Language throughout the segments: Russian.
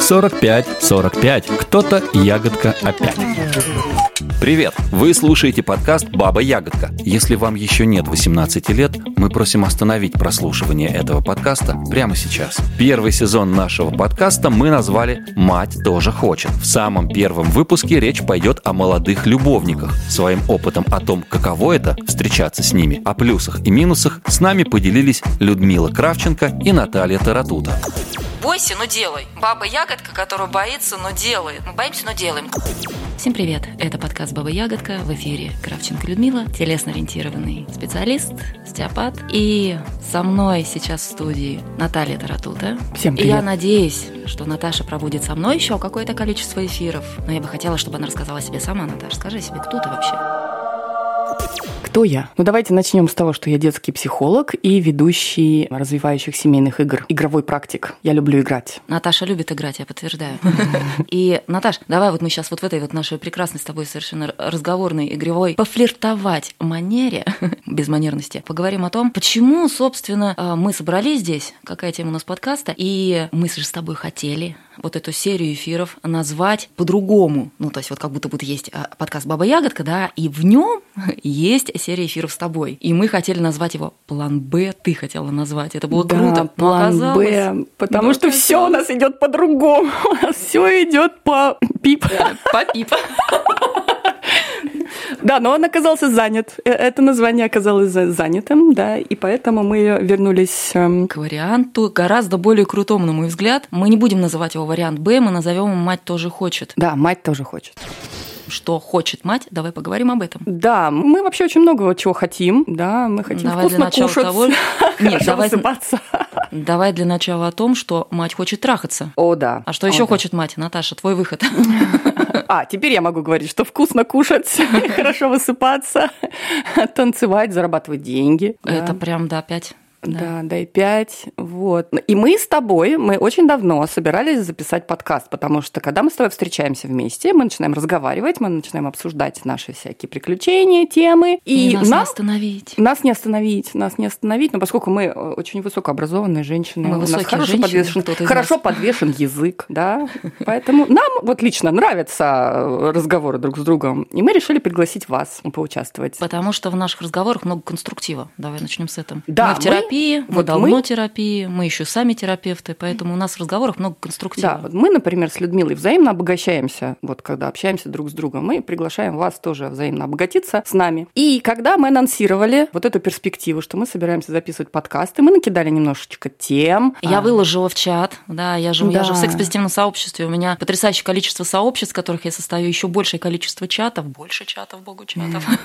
45, 45. Кто-то ягодка опять. Привет! Вы слушаете подкаст «Баба Ягодка». Если вам еще нет 18 лет, мы просим остановить прослушивание этого подкаста прямо сейчас. Первый сезон нашего подкаста мы назвали «Мать тоже хочет». В самом первом выпуске речь пойдет о молодых любовниках. Своим опытом о том, каково это – встречаться с ними, о плюсах и минусах, с нами поделились Людмила Кравченко и Наталья Таратута. Бойся, но делай. Баба ягодка, которая боится, но делает. Мы боимся, но делаем. Всем привет! Это подкаст «Баба Ягодка» в эфире Кравченко Людмила, телесно-ориентированный специалист, стеопат. И со мной сейчас в студии Наталья Таратута. Всем привет! И я надеюсь, что Наташа проводит со мной еще какое-то количество эфиров. Но я бы хотела, чтобы она рассказала себе сама. Наташа, скажи себе, кто ты вообще? Кто я? Ну, давайте начнем с того, что я детский психолог и ведущий развивающих семейных игр. Игровой практик. Я люблю играть. Наташа любит играть, я подтверждаю. И, Наташ, давай вот мы сейчас вот в этой вот нашей прекрасной с тобой совершенно разговорной, игровой, пофлиртовать манере, без манерности, поговорим о том, почему, собственно, а, мы собрались здесь, какая тема у нас подкаста, и мы же с тобой хотели вот эту серию эфиров назвать по-другому. Ну, то есть вот как будто вот есть а, подкаст «Баба Ягодка», да, и в нем есть серия эфиров с тобой. И мы хотели назвать его «План Б», ты хотела назвать. Это было да, круто. план Б, потому что все у нас идет по-другому. У нас все идет по пип. По пип. Да, но он оказался занят. Э, это название оказалось занятым, да, и поэтому мы вернулись эм, к варианту гораздо более крутому, на мой взгляд. Мы не будем называть его вариант Б, мы назовем его «Мать тоже хочет». Да, «Мать тоже хочет» что хочет мать, давай поговорим об этом. Да, мы вообще очень много чего хотим, да, мы хотим давай вкусно для кушать, того... Нет, давай... высыпаться. Давай для начала о том, что мать хочет трахаться. О, да. А что еще да. хочет мать? Наташа, твой выход. А, теперь я могу говорить, что вкусно кушать, хорошо высыпаться, танцевать, зарабатывать деньги. Это прям, да, опять да, да, и 5. Вот. И мы с тобой, мы очень давно собирались записать подкаст, потому что когда мы с тобой встречаемся вместе, мы начинаем разговаривать, мы начинаем обсуждать наши всякие приключения, темы. И, и нас нам, не остановить. Нас не остановить, нас не остановить, но поскольку мы очень высокообразованные женщины, мы у нас хорошо, женщины, подвешен, хорошо подвешен язык, да, поэтому нам вот лично нравятся разговоры друг с другом, и мы решили пригласить вас поучаствовать. Потому что в наших разговорах много конструктива. Давай начнем с этого. Да, мы терапии терапии, вот мы давно мы... терапии, мы еще сами терапевты, поэтому у нас в разговорах много конструктива. Да, вот мы, например, с Людмилой взаимно обогащаемся, вот когда общаемся друг с другом, мы приглашаем вас тоже взаимно обогатиться с нами. И когда мы анонсировали вот эту перспективу, что мы собираемся записывать подкасты, мы накидали немножечко тем. Я а... выложила в чат, да, я живу, да. я же в секс-позитивном сообществе, у меня потрясающее количество сообществ, в которых я состою, еще большее количество чатов, больше чатов, богу чатов.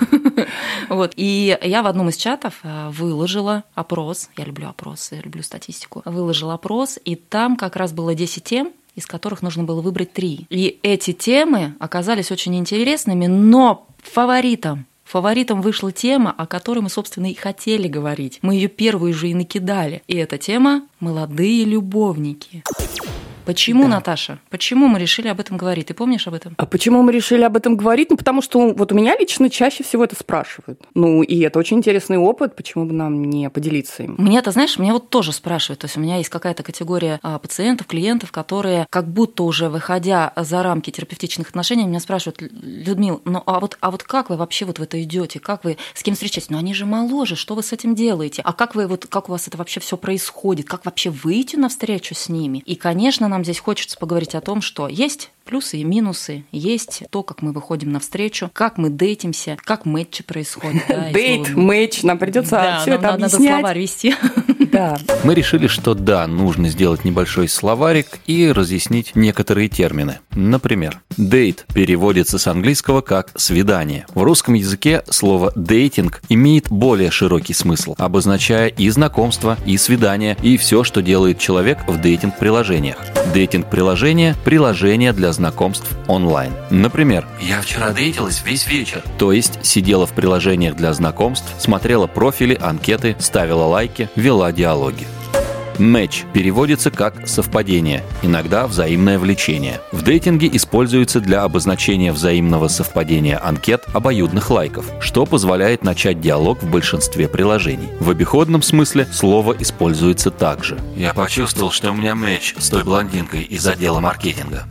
Вот, и я в одном из чатов э, выложила опрос опрос, я люблю опросы, я люблю статистику, выложил опрос, и там как раз было 10 тем, из которых нужно было выбрать три. И эти темы оказались очень интересными, но фаворитом Фаворитом вышла тема, о которой мы, собственно, и хотели говорить. Мы ее первую же и накидали. И эта тема «Молодые любовники». Почему, да. Наташа? Почему мы решили об этом говорить? Ты помнишь об этом? А почему мы решили об этом говорить? Ну, потому что вот у меня лично чаще всего это спрашивают. Ну, и это очень интересный опыт, почему бы нам не поделиться им? Мне это, знаешь, меня вот тоже спрашивают. То есть у меня есть какая-то категория а, пациентов, клиентов, которые как будто уже выходя за рамки терапевтичных отношений, меня спрашивают, Людмил, ну а вот, а вот как вы вообще вот в это идете? Как вы с кем встречаетесь? Ну, они же моложе, что вы с этим делаете? А как вы вот, как у вас это вообще все происходит? Как вообще выйти навстречу с ними? И, конечно, нам здесь хочется поговорить о том, что есть плюсы и минусы, есть то, как мы выходим навстречу, как мы дейтимся, как матчи происходят. Дейт, матч, нам придется все это объяснять. Надо словарь вести. Да. Мы решили, что да, нужно сделать небольшой словарик и разъяснить некоторые термины. Например, дейт переводится с английского как свидание. В русском языке слово дейтинг имеет более широкий смысл, обозначая и знакомство, и свидание, и все, что делает человек в дейтинг-приложениях. Дейтинг-приложение – приложение для знакомств онлайн. Например, «Я вчера дейтилась весь вечер». То есть сидела в приложениях для знакомств, смотрела профили, анкеты, ставила лайки, вела диалоги. Match переводится как «совпадение», иногда «взаимное влечение». В дейтинге используется для обозначения взаимного совпадения анкет обоюдных лайков, что позволяет начать диалог в большинстве приложений. В обиходном смысле слово используется также. Я почувствовал, что у меня матч с той блондинкой из отдела маркетинга.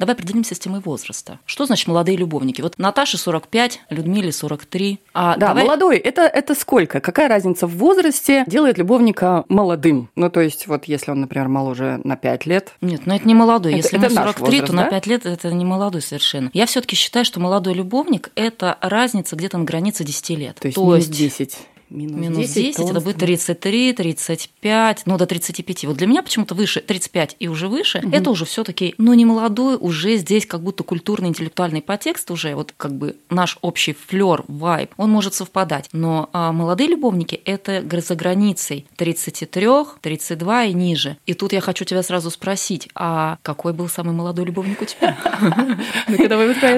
Давай определимся с темой возраста. Что значит молодые любовники? Вот Наташе 45, Людмиле 43. А да, давай... молодой это, это сколько? Какая разница в возрасте делает любовника молодым? Ну, то есть, вот если он, например, моложе на 5 лет. Нет, ну это не молодой. Это, если это ему 43, возраст, то да? на 5 лет это не молодой совершенно. Я все-таки считаю, что молодой любовник это разница где-то на границе 10 лет. То есть, то есть 10 минус, минус 10, 10 это будет 33, 35, ну до 35. Вот для меня почему-то выше 35 и уже выше, угу. это уже все таки ну не молодой, уже здесь как будто культурный интеллектуальный подтекст уже, вот как бы наш общий флер, вайб, он может совпадать. Но а, молодые любовники – это за границей 33, 32 и ниже. И тут я хочу тебя сразу спросить, а какой был самый молодой любовник у тебя?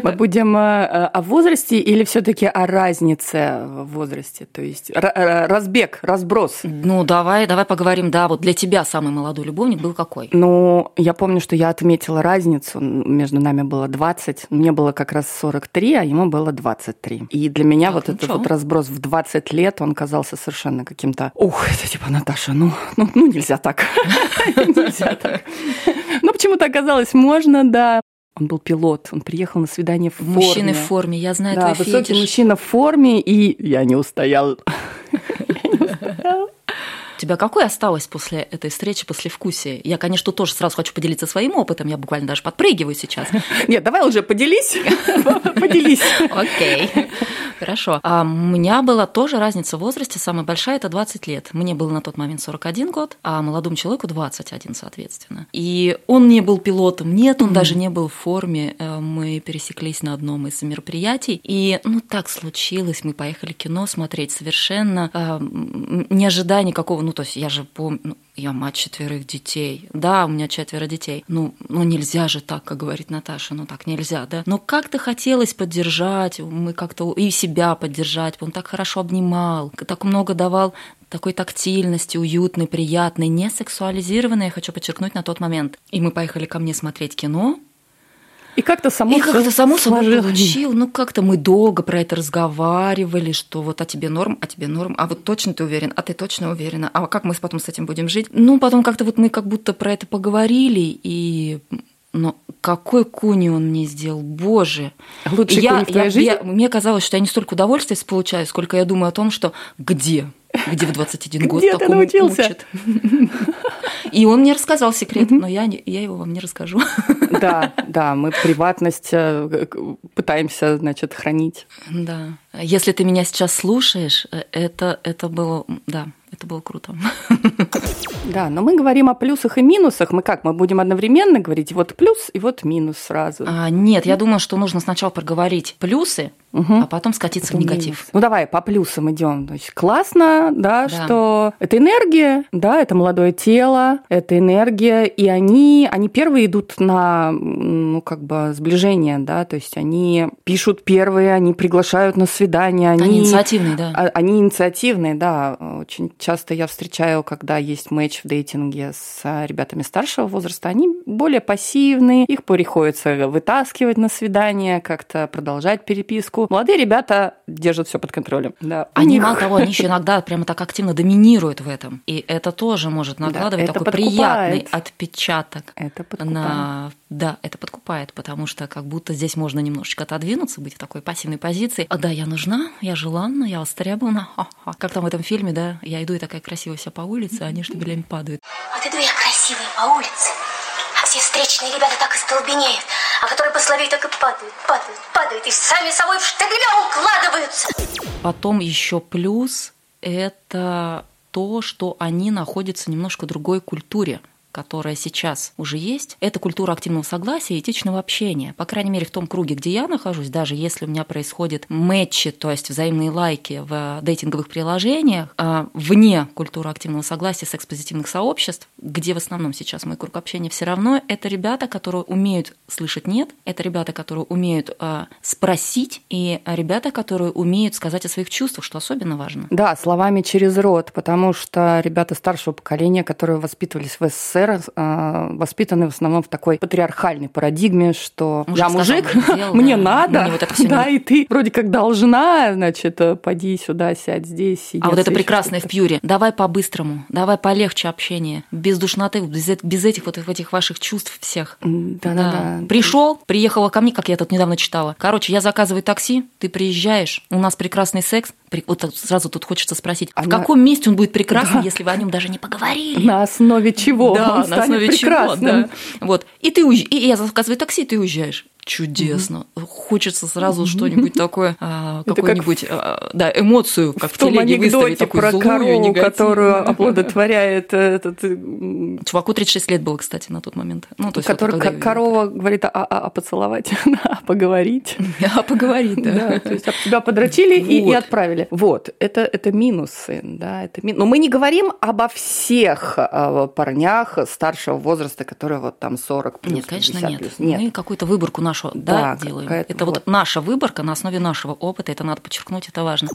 Мы будем э, о возрасте или все таки о разнице в возрасте? То есть разбег, разброс. Ну, давай, давай поговорим, да, вот для тебя самый молодой любовник был какой? Ну, я помню, что я отметила разницу, между нами было 20, мне было как раз 43, а ему было 23. И для меня так, вот ну этот что? вот разброс в 20 лет, он казался совершенно каким-то, ух, это типа, Наташа, ну, ну, ну нельзя так. Нельзя так. Ну, почему-то оказалось можно, да. Он был пилот, он приехал на свидание в форме. Мужчины в форме, я знаю да, твой высокий фетиш. мужчина в форме, и я не устоял. himself. Тебя какое осталось после этой встречи, после вкусия? Я, конечно, тоже сразу хочу поделиться своим опытом, я буквально даже подпрыгиваю сейчас. Нет, давай уже поделись. Поделись. Окей. Хорошо. А у меня была тоже разница в возрасте, самая большая – это 20 лет. Мне было на тот момент 41 год, а молодому человеку 21, соответственно. И он не был пилотом, нет, он даже не был в форме. Э, мы пересеклись на одном из мероприятий, и ну так случилось, мы поехали кино смотреть совершенно, э, не ожидая никакого, ну то есть я же помню, ну, я мать четверых детей. Да, у меня четверо детей. Ну, ну нельзя же так, как говорит Наташа, ну так нельзя, да. Но как-то хотелось поддержать, мы как-то и себя поддержать. Он так хорошо обнимал, так много давал такой тактильности, уютной, приятной, не сексуализированной, я хочу подчеркнуть на тот момент. И мы поехали ко мне смотреть кино, и как-то само, и как-то само собой получил. Ну, как-то мы долго про это разговаривали, что вот а тебе норм, а тебе норм, а вот точно ты уверен, а ты точно уверена, а как мы потом с этим будем жить? Ну, потом как-то вот мы как будто про это поговорили, и но какой куни он мне сделал, боже. Лучший я, куни в твоей я, жизни? Я, мне казалось, что я не столько удовольствия получаю, сколько я думаю о том, что где? Где в 21 год Где ты научился? Учат? И он мне рассказал секрет, но я, я его вам не расскажу. Да, да, мы приватность э, пытаемся, значит, хранить. Да. Если ты меня сейчас слушаешь, э, это, это было, да, это было круто. Да, но мы говорим о плюсах и минусах. Мы как? Мы будем одновременно говорить вот плюс и вот минус сразу. А, нет, я думаю, что нужно сначала проговорить плюсы, угу. а потом скатиться потом в негатив. Ну давай по плюсам идем. То есть классно, да, да, что это энергия, да, это молодое тело, это энергия, и они, они первые идут на, ну как бы сближение, да, то есть они пишут первые, они приглашают на свидание, они, они инициативные, да. А, они инициативные, да. Очень часто я встречаю, когда есть матч в дейтинге с ребятами старшего возраста, они более пассивные, их приходится вытаскивать на свидание, как-то продолжать переписку. Молодые ребята держат все под контролем. Да. Они, них... мало того, они еще иногда прямо так активно доминируют в этом. И это тоже может накладывать да, такой подкупает. приятный отпечаток это на да, это подкупает, потому что как будто здесь можно немножечко отодвинуться, быть в такой пассивной позиции. А да, я нужна, я желанна, я востребована. Ха-ха. Как там в этом фильме, да, я иду и такая красивая вся по улице, а они штабелями падают. Вот иду я красивая по улице, а все встречные ребята так и столбенеют, а которые послабее так и падают, падают, падают, и сами собой в штабеля укладываются. Потом еще плюс – это то, что они находятся немножко в другой культуре которая сейчас уже есть, это культура активного согласия и этичного общения. По крайней мере, в том круге, где я нахожусь, даже если у меня происходят мэтчи, то есть взаимные лайки в дейтинговых приложениях, а вне культуры активного согласия секс-позитивных сообществ, где в основном сейчас мой круг общения все равно, это ребята, которые умеют слышать «нет», это ребята, которые умеют э, спросить, и ребята, которые умеют сказать о своих чувствах, что особенно важно. Да, словами через рот, потому что ребята старшего поколения, которые воспитывались в СССР, э, воспитаны в основном в такой патриархальной парадигме, что мужик я мужик, сказал, мне да, надо, мне вот это да, не... и ты вроде как должна, значит, поди сюда, сядь здесь. А вот это прекрасное в Пьюре. Давай по-быстрому, давай полегче общение, без душноты, без, без этих вот этих ваших чувств всех. Да, да, да. Пришел, приехала ко мне, как я тут недавно читала. Короче, я заказываю такси, ты приезжаешь, у нас прекрасный секс. Вот сразу тут хочется спросить, Она... в каком месте он будет прекрасен, да. если вы о нем даже не поговорили? На основе чего? Да, он на основе чего, да. Вот. И ты уезж... и я заказываю такси, ты уезжаешь чудесно. Угу. Хочется сразу что-нибудь такое, а, какую-нибудь, как а, да, эмоцию, как в, в том анекдоте про корову, которую оплодотворяет этот... Чуваку 36 лет было, кстати, на тот момент. Ну, то есть Который, вот, корова говорит, а, а, а поцеловать, а поговорить. А поговорить, да. да. То есть тебя подрочили вот. и, и отправили. Вот, это, это минусы, да, это мин... Но мы не говорим обо всех а, парнях старшего возраста, которые вот там 40 плюс, Нет, конечно, нет. Плюс. Нет. Мы какую-то выборку нашу нашу да, да, делаем. Это вот. вот наша выборка на основе нашего опыта, это надо подчеркнуть, это важно.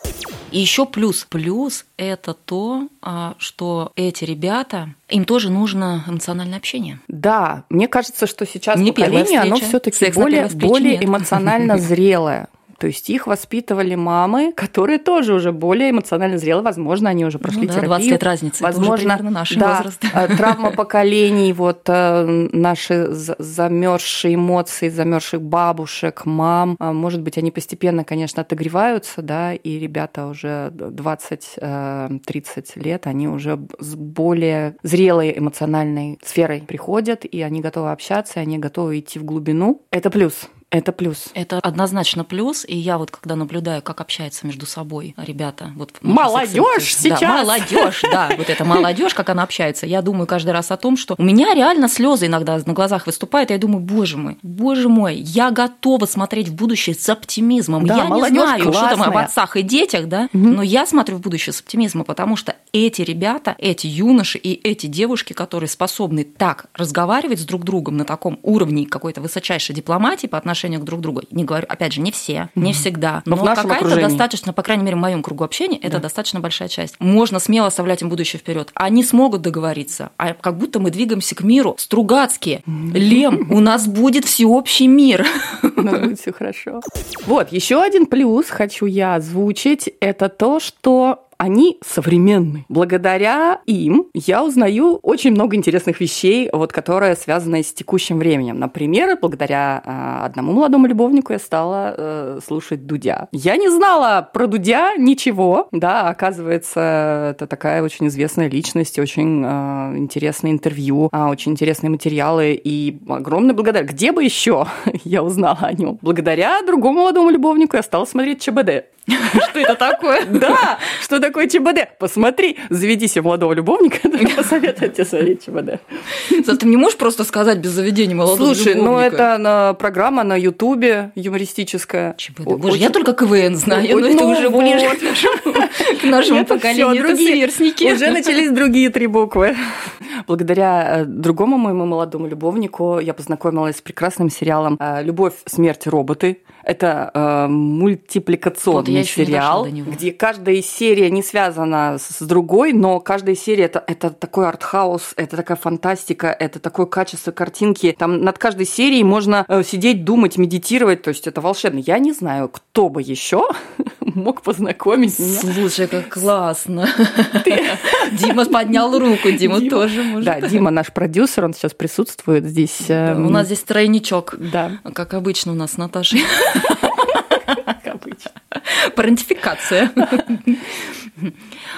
И еще плюс. Плюс это то, а, что эти ребята, им тоже нужно эмоциональное общение. Да, мне кажется, что сейчас Не поколение, оно все-таки более, более эмоционально зрелое. То есть их воспитывали мамы, которые тоже уже более эмоционально зрелые, возможно, они уже прошли ну, да, терапию. 20 лет разницы, возможно, это уже наш да, возраст. Э, травма поколений, вот э, наши замерзшие эмоции, замерзших бабушек, мам, э, может быть, они постепенно, конечно, отогреваются, да, и ребята уже 20-30 лет, они уже с более зрелой эмоциональной сферой приходят, и они готовы общаться, и они готовы идти в глубину. Это плюс. Это плюс. Это однозначно плюс. И я вот когда наблюдаю, как общаются между собой ребята, вот молодежь сейчас, да, молодежь, да, вот эта молодежь, как она общается, я думаю каждый раз о том, что у меня реально слезы иногда на глазах выступают, и я думаю, боже мой, боже мой, я готова смотреть в будущее с оптимизмом. Да, я не знаю, классная. что там об отцах и детях, да, угу. но я смотрю в будущее с оптимизмом, потому что эти ребята, эти юноши и эти девушки, которые способны так разговаривать с друг другом на таком уровне какой-то высочайшей дипломатии по отношению к друг другу. Не говорю, опять же, не все, не всегда. Но, но какая-то достаточно, по крайней мере, в моем кругу общения, это да. достаточно большая часть. Можно смело оставлять им будущее вперед. Они смогут договориться. А как будто мы двигаемся к миру. Стругацкие. Лем, у нас будет всеобщий мир. У нас будет все хорошо. Вот, еще один плюс хочу я озвучить. Это то, что они современны. Благодаря им я узнаю очень много интересных вещей, вот, которые связаны с текущим временем. Например, благодаря э, одному молодому любовнику я стала э, слушать Дудя. Я не знала про Дудя ничего, да, оказывается, это такая очень известная личность, очень э, интересное интервью, э, очень интересные материалы и огромное благодаря. Где бы еще я узнала о нем? Благодаря другому молодому любовнику я стала смотреть ЧБД. Что это такое? Да, что такое ЧБД? Посмотри, заведи себе молодого любовника, посоветую тебе смотреть ЧБД. Ты не можешь просто сказать без заведения молодого Слушай, ну это программа на Ютубе юмористическая. ЧБД. Боже, я только КВН знаю, но это ну уже ближе к нашему поколению. Это сверстники. Уже начались другие три буквы. Благодаря э, другому моему молодому любовнику я познакомилась с прекрасным сериалом э, «Любовь, смерть, роботы». Это э, мультипликационный сериал, где каждая серия не связана с другой, но каждая серия это, это такой артхаус, это такая фантастика, это такое качество картинки. Там над каждой серией можно сидеть, думать, медитировать, то есть это волшебно. Я не знаю, кто бы еще мог познакомить меня. Слушай, как классно. Дима поднял руку, Дима тоже может. Да, Дима наш продюсер, он сейчас присутствует здесь. У эм, нас здесь тройничок. Да. Как обычно у нас с Наташей. Как обычно. Парентификация.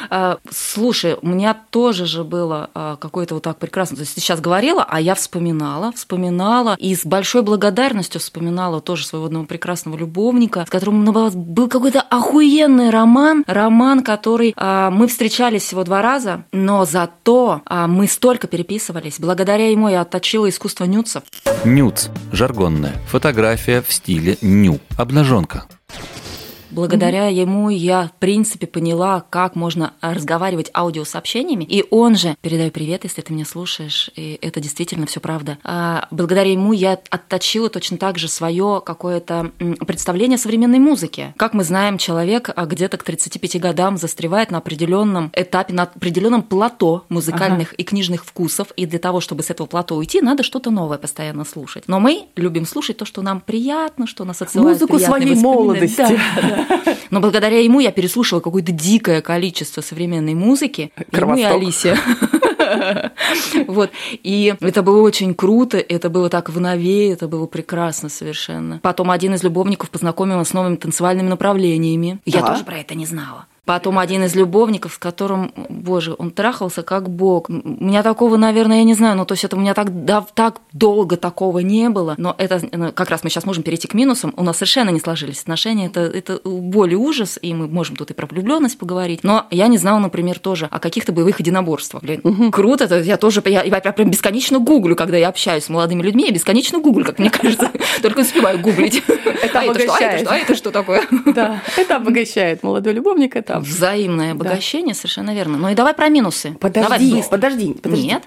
А, слушай, у меня тоже же было а, какое-то вот так прекрасно. То есть ты сейчас говорила, а я вспоминала, вспоминала и с большой благодарностью вспоминала тоже своего одного прекрасного любовника, с которым был какой-то охуенный роман, роман, который а, мы встречались всего два раза, но зато мы столько переписывались. Благодаря ему я отточила искусство нюцев. Нюц – жаргонная фотография в стиле ню, обнаженка. Благодаря mm-hmm. ему я, в принципе, поняла, как можно разговаривать аудиосообщениями. И он же, передаю привет, если ты меня слушаешь, и это действительно все правда. А, благодаря ему я отточила точно так же свое какое-то представление о современной музыке. Как мы знаем, человек а, где-то к 35 годам застревает на определенном этапе, на определенном плато музыкальных ага. и книжных вкусов. И для того, чтобы с этого плато уйти, надо что-то новое постоянно слушать. Но мы любим слушать то, что нам приятно, что нас отсылает Музыку своей молодости. Да, да. Но благодаря ему я переслушала какое-то дикое количество современной музыки. Ему и Алисе. Вот. И это было очень круто, это было так в нове, это было прекрасно совершенно. Потом один из любовников познакомил с новыми танцевальными направлениями. Я тоже про это не знала. Потом один из любовников, с которым, боже, он трахался как бог. У меня такого, наверное, я не знаю, ну то есть это у меня так, да, так долго такого не было. Но это ну, как раз мы сейчас можем перейти к минусам. У нас совершенно не сложились отношения. Это, это боль и ужас, и мы можем тут и про влюбленность поговорить. Но я не знала, например, тоже о каких-то боевых единоборствах. Блин, угу. круто, это я тоже, я, я прям бесконечно гуглю, когда я общаюсь с молодыми людьми, я бесконечно гуглю, как мне кажется. Только успеваю гуглить. Это обогащает. А это что такое? Да, это обогащает. Молодой любовник, это Взаимное обогащение, да. совершенно верно. Ну и давай про минусы. Подожди, давай подожди, подожди. Нет.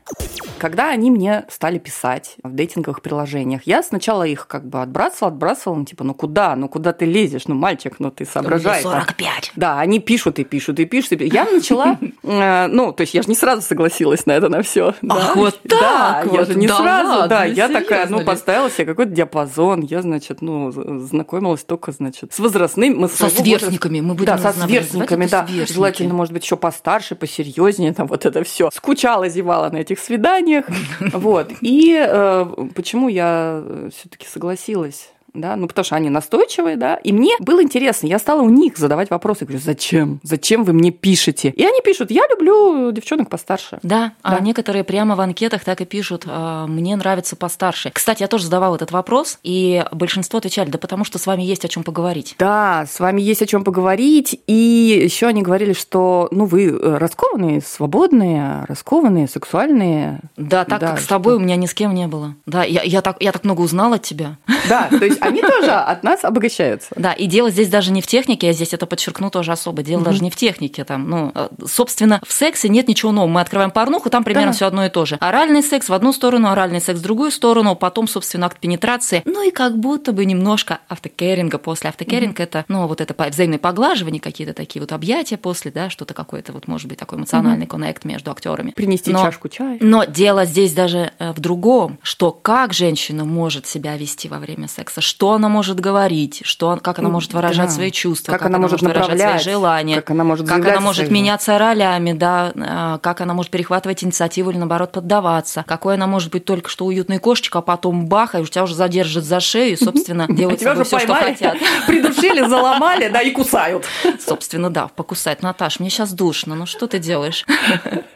Когда они мне стали писать в дейтинговых приложениях, я сначала их как бы отбрасывала, отбрасывала, ну типа, ну куда, ну куда ты лезешь, ну мальчик, ну ты соображай. 45. Да, они пишут и пишут и пишут. И Я начала, э, ну, то есть я же не сразу согласилась на это, на все. Ах, вот так я же не сразу, да, я такая, ну, поставила себе какой-то диапазон, я, значит, ну, знакомилась только, значит, с возрастными. Со сверстниками, мы будем Да, со сверстниками, да. Желательно, может быть, еще постарше, посерьезнее, там вот это все. Скучала, зевала на этих свиданиях. Вот. И э, почему я э, все-таки согласилась да, ну потому что они настойчивые, да, и мне было интересно, я стала у них задавать вопросы, говорю, зачем, зачем вы мне пишете? И они пишут, я люблю девчонок постарше. Да, а да. а некоторые прямо в анкетах так и пишут, «А, мне нравится постарше. Кстати, я тоже задавала этот вопрос, и большинство отвечали, да потому что с вами есть о чем поговорить. Да, с вами есть о чем поговорить, и еще они говорили, что, ну, вы э, раскованные, свободные, раскованные, сексуальные. Да, так да, как с тобой у меня ни с кем не было. Да, я, я, так, я так много узнала от тебя. Да, то есть они тоже от нас обогащаются. Да, и дело здесь даже не в технике, я здесь это подчеркну тоже особо. Дело даже не в технике. Там, ну, э, собственно, в сексе нет ничего нового. Мы открываем порнуху, там примерно все одно и то же. Оральный секс в одну сторону, оральный секс в другую сторону, потом, собственно, акт пенетрации. Ну и как будто бы немножко автокеринга после. Автокеринга это, ну, вот это взаимное поглаживание, какие-то такие вот объятия после, да, что-то какое-то вот, может быть, такой эмоциональный коннект между актерами. Принести чашку чая. Но дело здесь даже э, в другом, что как женщина может себя вести во время секса, что она может говорить, что, как она может выражать да. свои чувства, как, как она, она может выражать свои желания, как она может, как она может меняться ролями, да, а, как она может перехватывать инициативу или наоборот поддаваться, какой она может быть только что уютной кошечкой, а потом бах, и тебя уже задержит за шею и, собственно, делают тебя все, что хотят. Придушили, заломали, да, и кусают. Собственно, да, покусать. Наташ, мне сейчас душно, ну что ты делаешь?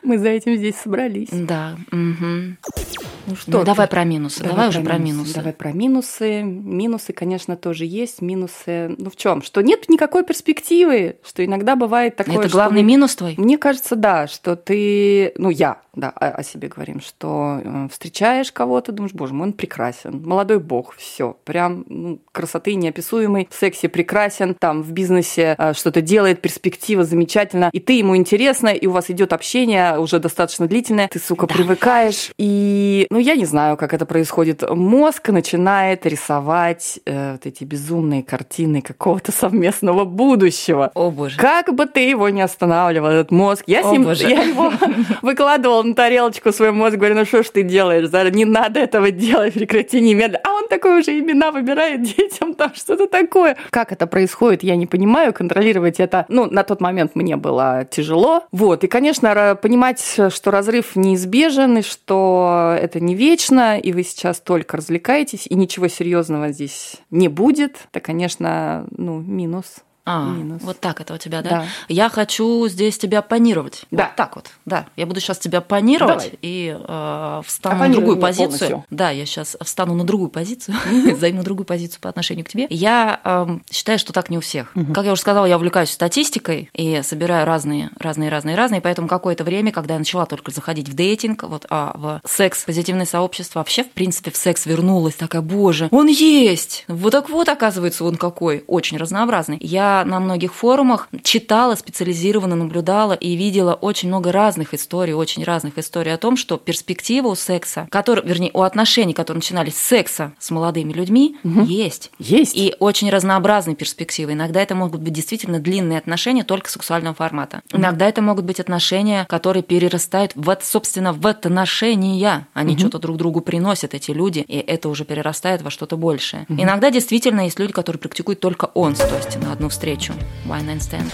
Мы за этим здесь собрались. Да. Ну что, ну, давай про минусы. Давай, давай уже про минусы. Давай про минусы. Минусы, конечно, тоже есть. Минусы, ну в чем? Что нет никакой перспективы, что иногда бывает такое. Это главный что... минус твой? Мне кажется, да, что ты, ну я, да, о, себе говорим, что э, встречаешь кого-то, думаешь, боже мой, он прекрасен, молодой бог, все, прям ну, красоты неописуемой, в сексе прекрасен, там в бизнесе э, что-то делает, перспектива замечательно, и ты ему интересна, и у вас идет общение уже достаточно длительное, ты, сука, да. привыкаешь, и, ну, я не знаю, как это происходит, мозг начинает рисовать э, вот эти безумные картины какого-то совместного будущего. О, боже. Как бы ты его не останавливал, этот мозг, я, О, с ним, боже. я его выкладывала на тарелочку свой мозг, говорю, ну что ж ты делаешь, Зара, не надо этого делать, прекрати немедленно. А он такой уже имена выбирает детям, там что-то такое. Как это происходит, я не понимаю, контролировать это, ну, на тот момент мне было тяжело. Вот, и, конечно, понимать, что разрыв неизбежен, и что это не вечно, и вы сейчас только развлекаетесь, и ничего серьезного здесь не будет, это, конечно, ну, минус А, минус. вот так это у тебя, да? Да. Я хочу здесь тебя панировать. Да. Вот так вот, да. Я буду сейчас тебя панировать Давай. и э, встану на другую позицию. полностью. Да, я сейчас встану на другую позицию, займу другую позицию по отношению к тебе. Я эм, считаю, что так не у всех. Как я уже сказала, я увлекаюсь статистикой и собираю разные, разные, разные, разные. Поэтому какое-то время, когда я начала только заходить в дейтинг, вот, а в секс, позитивное сообщество, вообще, в принципе, в секс вернулась такая, боже, он есть! Вот так вот, оказывается, он какой, очень разнообразный. Я на многих форумах читала, специализированно наблюдала и видела очень много разных историй, очень разных историй о том, что перспектива у секса, который, вернее, у отношений, которые начинались с секса с молодыми людьми, есть. Есть. И очень разнообразные перспективы. Иногда это могут быть действительно длинные отношения только сексуального формата. Иногда это могут быть отношения, которые перерастают в, собственно, в отношения. Они что-то друг другу приносят, эти люди, и это уже перерастает во что-то большее. Иногда действительно есть люди, которые практикуют только он, то есть на одну встречу. One night stand.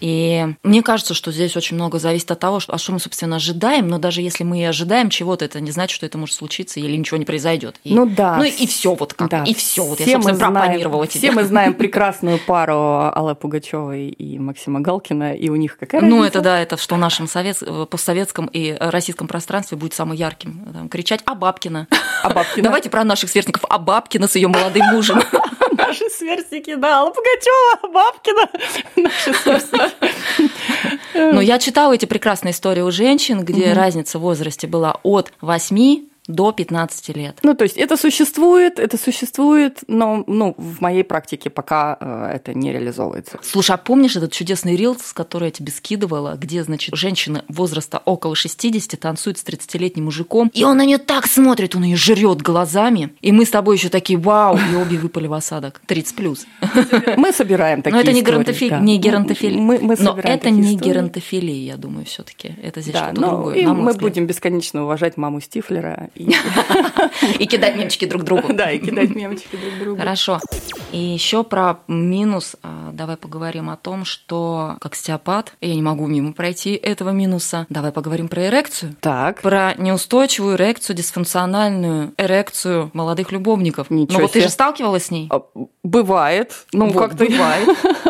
И мне кажется, что здесь очень много зависит от того, что, что мы, собственно, ожидаем, но даже если мы и ожидаем чего-то, это не значит, что это может случиться или ничего не произойдет. И- Ну да. Ну и все вот как. Да. И все. Вот Все я, мы собственно, знаем- пропонировала тебе. Все мы знаем прекрасную пару Аллы Пугачевой и Максима Галкина, и у них какая Ну, разница? это да, это что в нашем совет... постсоветском и российском пространстве будет самым ярким. Там, кричать «А Бабкина!» А Бабкина? Давайте про наших сверстников. «А Бабкина» с ее молодым мужем. Наши сверстники, да, Алла Пугачева, Бабкина. Наши сверстники. Но я читала эти прекрасные истории у женщин, где разница в возрасте была от 8 до 15 лет. Ну, то есть это существует, это существует, но ну, в моей практике пока э, это не реализовывается. Слушай, а помнишь этот чудесный рилс, который я тебе скидывала, где, значит, женщина возраста около 60 танцует с 30-летним мужиком, и он на нее так смотрит, он ее жрет глазами, и мы с тобой еще такие, вау, и обе выпали в осадок. 30 плюс. Мы собираем такие Но это не геронтофилия, да. не геронтофилия. Мы, мы Но это не истории. геронтофилия, я думаю, все-таки. Это здесь Да, что-то ну, другое. и мы будем бесконечно уважать маму Стифлера и, кидать мемчики друг другу. да, и кидать мемчики друг другу. Хорошо. И еще про минус. а, Давай поговорим о том, что как стеопат, я не могу мимо пройти этого минуса. Давай поговорим про эрекцию. Так, Про неустойчивую эрекцию, дисфункциональную эрекцию молодых любовников. Ничего ну вот ты же сталкивалась с ней? а, бывает, ну Вот, как-то бывает.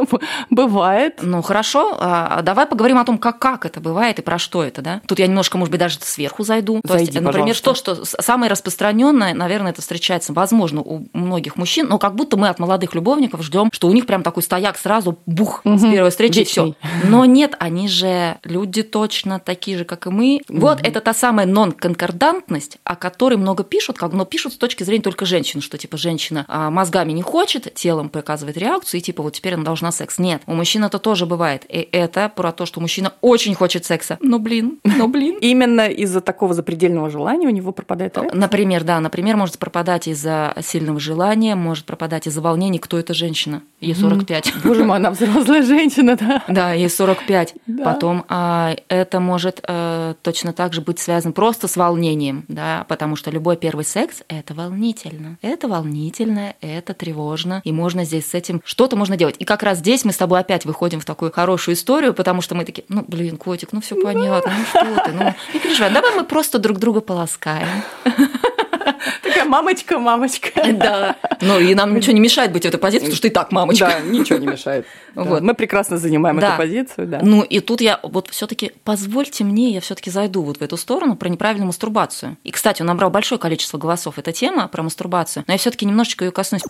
бывает. Ну хорошо, а давай поговорим о том, как, как это бывает и про что это, да? Тут я немножко, может быть, даже сверху зайду. То есть, Зайди, например, пожалуйста. то, что самое распространенное, наверное, это встречается, возможно, у многих мужчин, но как будто мы от молодых любовников ждем, что у них прям такой стояк сразу, бух, с Мгм. первой встречи, все. Но нет, они же люди точно такие же, как и мы. Вот это та самая нон-конкордантность, о которой много пишут, как, но пишут с точки зрения только женщин, что типа женщина а, мозгами не хочет, телом показывает реакцию, и типа вот теперь она должна секс. Нет, у мужчин это тоже бывает. И это про то, что мужчина очень хочет секса. Но блин, но блин. Именно из-за такого запредельного желания у него пропадает эрекция. Например, да, например, может пропадать из-за сильного желания, может пропадать из-за волнений, кто эта женщина. Ей 45. Боже мой, она взрослая женщина, да. Да, ей 45. Да. Потом а, это может э, точно так же быть связано просто с волнением, да, потому что любой первый секс это волнительно. Это волнительно, это тревожно, и можно здесь с этим что-то можно делать. И как раз здесь мы с тобой опять выходим в такую хорошую историю, потому что мы такие, ну, блин, котик, ну все понятно, ну что ты, ну, не переживай, давай мы просто друг друга поласкаем. 哈哈哈哈哈 мамочка, мамочка. Да. Ну, и нам ничего не мешает быть в этой позиции, потому что и так мамочка. Да, ничего не мешает. Вот. Мы прекрасно занимаем эту позицию, да. Ну и тут я вот все-таки позвольте мне, я все-таки зайду вот в эту сторону про неправильную мастурбацию. И, кстати, он набрал большое количество голосов эта тема про мастурбацию, но я все-таки немножечко ее коснусь.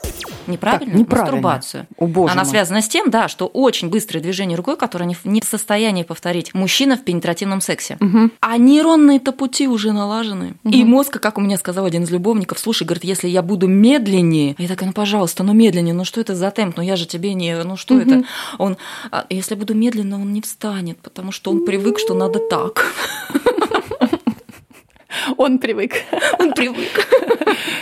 Неправильно. мастурбацию. О, боже Она мой. связана с тем, да, что очень быстрое движение рукой, которое не в, не в состоянии повторить мужчина в пенетративном сексе. А нейронные-то пути уже налажены. И мозг, как у меня сказал один из любовников, слушай, говорит, если я буду медленнее, я такая, ну пожалуйста, ну медленнее, ну что это за темп, ну я же тебе не, ну что это? Он, «А если буду медленно, он не встанет, потому что он привык, что надо так. Он привык. Он привык.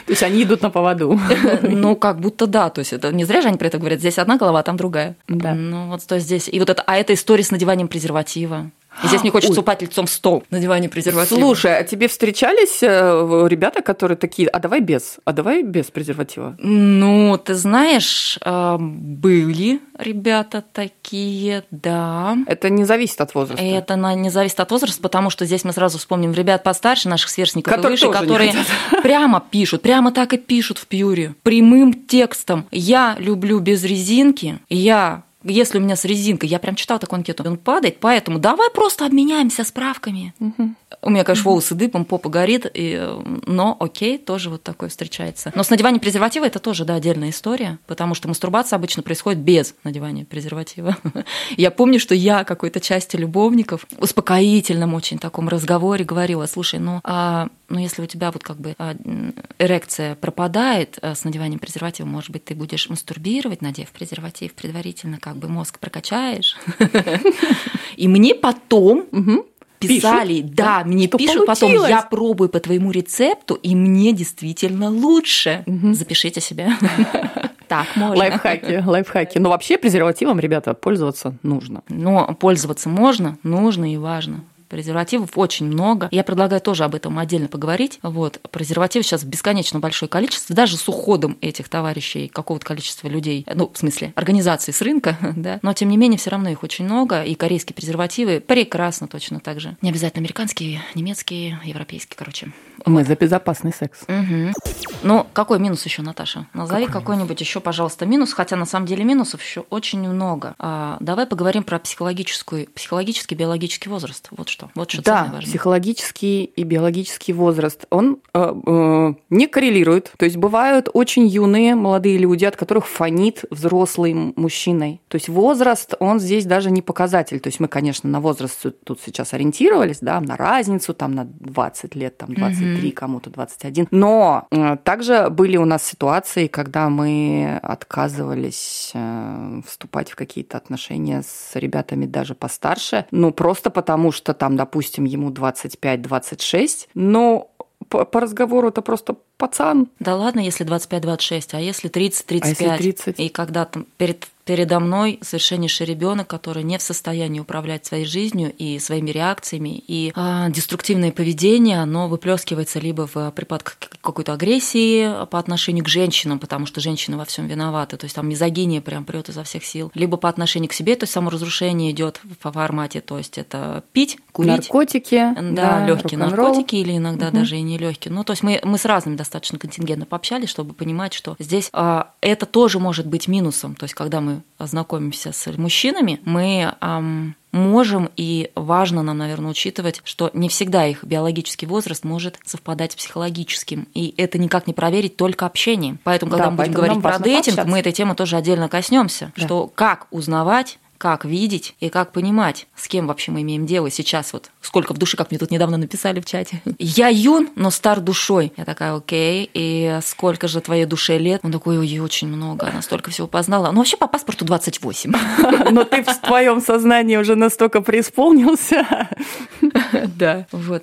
То есть они идут на поводу. Ну, как будто да. То есть это не зря же они про это говорят. Здесь одна голова, а там другая. Да. Ну, вот то есть здесь. И вот это, а это история с надеванием презерватива. И здесь мне хочется Ой. упасть лицом в стол. Надевание презерватива. Слушай, а тебе встречались э, ребята, которые такие, а давай без, а давай без презерватива? Ну, ты знаешь, э, были ребята такие, да. Это не зависит от возраста. И это на- не зависит от возраста, потому что здесь мы сразу вспомним ребят постарше, наших сверстников и Которые выше, тоже не которые прямо пишут, прямо так и пишут в пьюре, прямым текстом. Я люблю без резинки, я если у меня с резинкой, я прям читала такую анкету, он падает, поэтому давай просто обменяемся справками. Угу. У меня, конечно, волосы дыбом, попа горит, и, но окей, тоже вот такое встречается. Но с надеванием презерватива это тоже, да, отдельная история, потому что мастурбация обычно происходит без надевания презерватива. Я помню, что я какой-то части любовников в успокоительном очень таком разговоре говорила, слушай, ну, а, ну если у тебя вот как бы а, эрекция пропадает а, с надеванием презерватива, может быть, ты будешь мастурбировать, надев презерватив предварительно, как бы мозг прокачаешь. И мне потом писали, пишут, да, да, мне что пишут получилось? потом, я пробую по твоему рецепту, и мне действительно лучше. Угу. Запишите себя. Так, можно. Лайфхаки, лайфхаки. Но вообще презервативом, ребята, пользоваться нужно. Но пользоваться можно, нужно и важно презервативов очень много. Я предлагаю тоже об этом отдельно поговорить. Вот, презервативов сейчас бесконечно большое количество, даже с уходом этих товарищей, какого-то количества людей, ну, в смысле, организаций с рынка, да, но тем не менее все равно их очень много, и корейские презервативы прекрасно точно так же. Не обязательно американские, немецкие, европейские, короче. Мы за безопасный секс. Угу. Ну, какой минус еще, Наташа? Назови какой какой-нибудь еще, пожалуйста, минус, хотя на самом деле минусов еще очень много. А, давай поговорим про психологическую, психологический, биологический возраст. Вот что. Вот что да, психологический и биологический возраст, он э, э, не коррелирует. То есть бывают очень юные молодые люди, от которых фонит взрослый мужчиной. То есть возраст, он здесь даже не показатель. То есть мы, конечно, на возраст тут сейчас ориентировались, да, на разницу, там на 20 лет, там 23 23, кому-то 21. Но э, также были у нас ситуации, когда мы отказывались э, вступать в какие-то отношения с ребятами даже постарше, ну просто потому что там, допустим, ему 25-26, но по, по разговору это просто пацан. Да ладно, если 25-26, а если 30-35? А если 30? И когда там перед передо мной совершеннейший ребенок, который не в состоянии управлять своей жизнью и своими реакциями, и а, деструктивное поведение, оно выплескивается либо в припадках какой-то агрессии по отношению к женщинам, потому что женщины во всем виноваты, то есть там мизогиния прям прет изо всех сил, либо по отношению к себе, то есть саморазрушение идет в формате, то есть это пить, курить, наркотики, да, да легкие наркотики или иногда угу. даже и не легкие. Ну, то есть мы, мы с разными достаточно контингентно пообщались, чтобы понимать, что здесь а, это тоже может быть минусом, то есть когда мы знакомимся с мужчинами, мы эм, можем и важно нам, наверное, учитывать, что не всегда их биологический возраст может совпадать с психологическим. И это никак не проверить только общением. Поэтому, когда да, мы будем говорить про дейтинг, пообщаться. мы этой темы тоже отдельно коснемся. Да. Что как узнавать как видеть и как понимать, с кем вообще мы имеем дело сейчас. Вот сколько в душе, как мне тут недавно написали в чате. Я юн, но стар душой. Я такая, окей, и сколько же твоей душе лет? Он такой, ой, очень много, она столько всего познала. Ну, вообще по паспорту 28. Но ты в твоем сознании уже настолько преисполнился. Да, вот.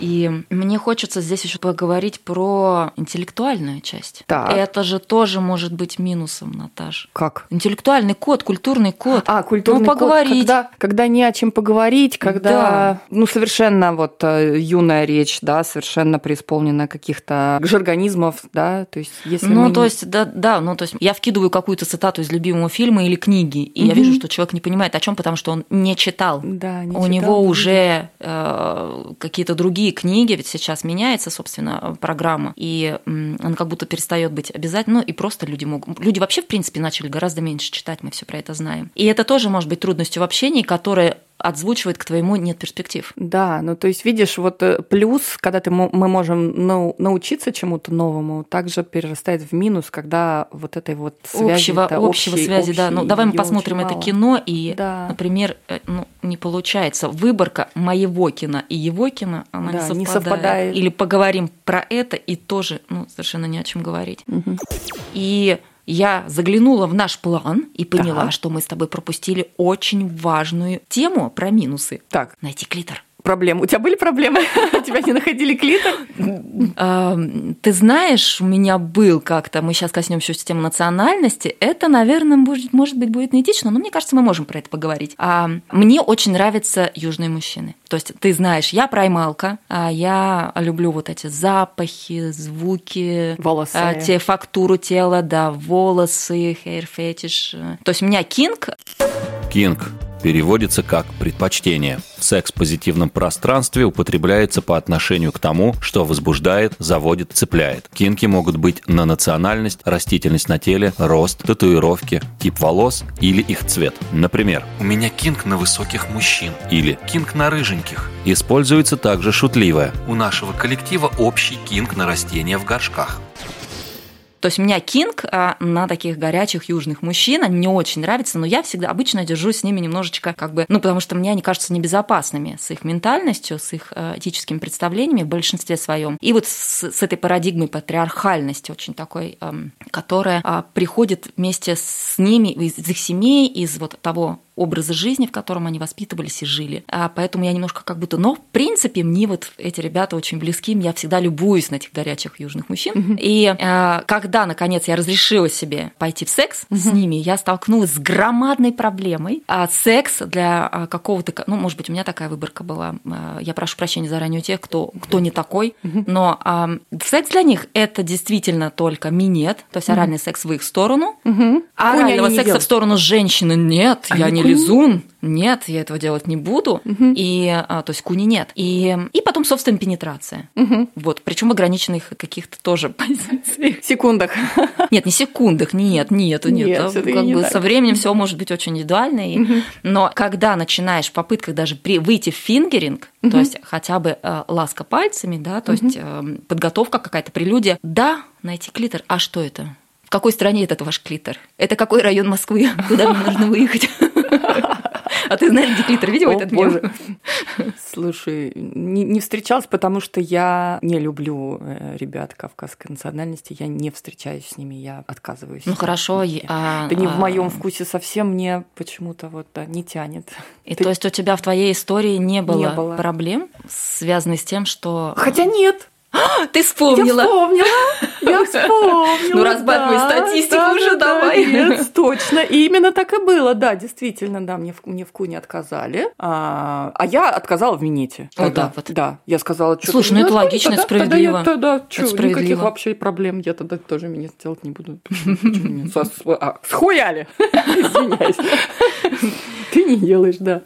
И мне хочется здесь еще поговорить про интеллектуальную часть. Так. Это же тоже может быть минусом, Наташ. Как? Интеллектуальный код, культурный код. А, культурный ну, поговорить. код, когда, когда не о чем поговорить, когда, да. Ну, совершенно вот э, юная речь, да, совершенно преисполнена каких-то жаргонизмов, да, то есть если Ну, то не... есть, да, да, ну, то есть я вкидываю какую-то цитату из любимого фильма или книги, и угу. я вижу, что человек не понимает о чем, потому что он не читал. Да, не У читал, него уже э, какие-то другие книги, ведь сейчас меняется, собственно, программа, и она как будто перестает быть обязательной, ну, и просто люди могут... Люди вообще, в принципе, начали гораздо меньше читать, мы все про это знаем. И это тоже может быть трудностью в общении, которая отзвучивает к твоему нет перспектив. Да, ну то есть видишь, вот э, плюс, когда ты, мы можем научиться чему-то новому, также перерастает в минус, когда вот этой вот связи, общего, общего общей, связи, общей, да. Ну давай мы посмотрим это кино и, да. например, э, ну не получается выборка моего кино и его кино, она да, не, совпадает. не совпадает. Или поговорим про это и тоже, ну совершенно не о чем говорить. Угу. И я заглянула в наш план и поняла, так. что мы с тобой пропустили очень важную тему про минусы. Так. Найти клитор проблемы. У тебя были проблемы? Тебя не находили клитор? Ты знаешь, у меня был как-то, мы сейчас коснемся системы национальности, это, наверное, будет, может быть, будет неэтично, но мне кажется, мы можем про это поговорить. А, мне очень нравятся южные мужчины. То есть ты знаешь, я праймалка, а я люблю вот эти запахи, звуки, волосы, а, те фактуру тела, да, волосы, hair fetish. То есть у меня кинг. Kink переводится как «предпочтение». В секс-позитивном пространстве употребляется по отношению к тому, что возбуждает, заводит, цепляет. Kink и могут быть на национальность, растительность на теле, рост, татуировки, тип волос или их цвет. Например, У меня kink на высоких мужчин. или Kink на рыженьких. используется также шутливое. У нашего коллектива общий kink на растения в горшках. То есть меня kink а, на таких горячих южных мужчин, они мне очень нравятся, но я всегда обычно держусь с ними немножечко как бы, ну, потому что мне они кажутся небезопасными с их ментальностью, с их э, этическими представлениями в большинстве своем. И вот с, с этой парадигмой патриархальности очень такой, эм, которая а, приходит вместе с ними, из их семей, из вот того образа жизни, в котором они воспитывались и жили. А поэтому я немножко как будто... Но, в принципе, мне вот эти ребята очень близки, я всегда любуюсь на этих горячих южных мужчин. И э, когда, наконец, я разрешила себе пойти в секс с ними, я столкнулась с громадной проблемой. А секс для а, какого-то... ко- Ну, может быть, у меня такая выборка была. А, Я прошу прощения заранее у тех, кто, кто не такой. Но а, секс для них – это действительно только минет, то есть оральный секс в их сторону. А орального секса в сторону женщины нет, я не? Лизун, нет, я этого делать не буду. И, а, то есть куни нет. И, и потом, собственно, пенетрация. Вот, причем в ограниченных каких-то тоже позициях. секундах. Нет, не секундах, нет, нет, нет. Нет, А, как не бы так. со временем все может быть очень индивидуально. и- Но когда начинаешь в попытках даже при, выйти в фингеринг, то есть хотя бы э, ласка пальцами, да, то есть э, подготовка какая-то, прелюдия, да, найти клитор. А что это? В какой стране этот ваш клитор? Это какой район Москвы? Куда мне нужно выехать? А ты знаешь, где клитор? Видела О, этот мем? боже. Слушай, не, не встречалась, потому что я не люблю э, ребят кавказской национальности. Я не встречаюсь с ними, я отказываюсь. Ну хорошо, Нет. а, Это не в а, моем вкусе совсем, мне почему-то вот да, не тянет. И Ты- то есть у тебя в твоей истории не было, было. проблем, связанных с тем, что Хотя нет, ты я вспомнила. вспомнила, я вспомнила. Ну, разбавь да, статистику да, уже, да, давай. Точно. И именно так и было, да, действительно, да, мне в, куне отказали, а, а я отказала в минете. Тогда. так вот. Да, я сказала, что Слушай, ну это логично, это справедливо. Тогда, никаких вообще проблем, я тогда тоже минет делать не буду. А, Схуяли! Извиняюсь. Ты не делаешь, да.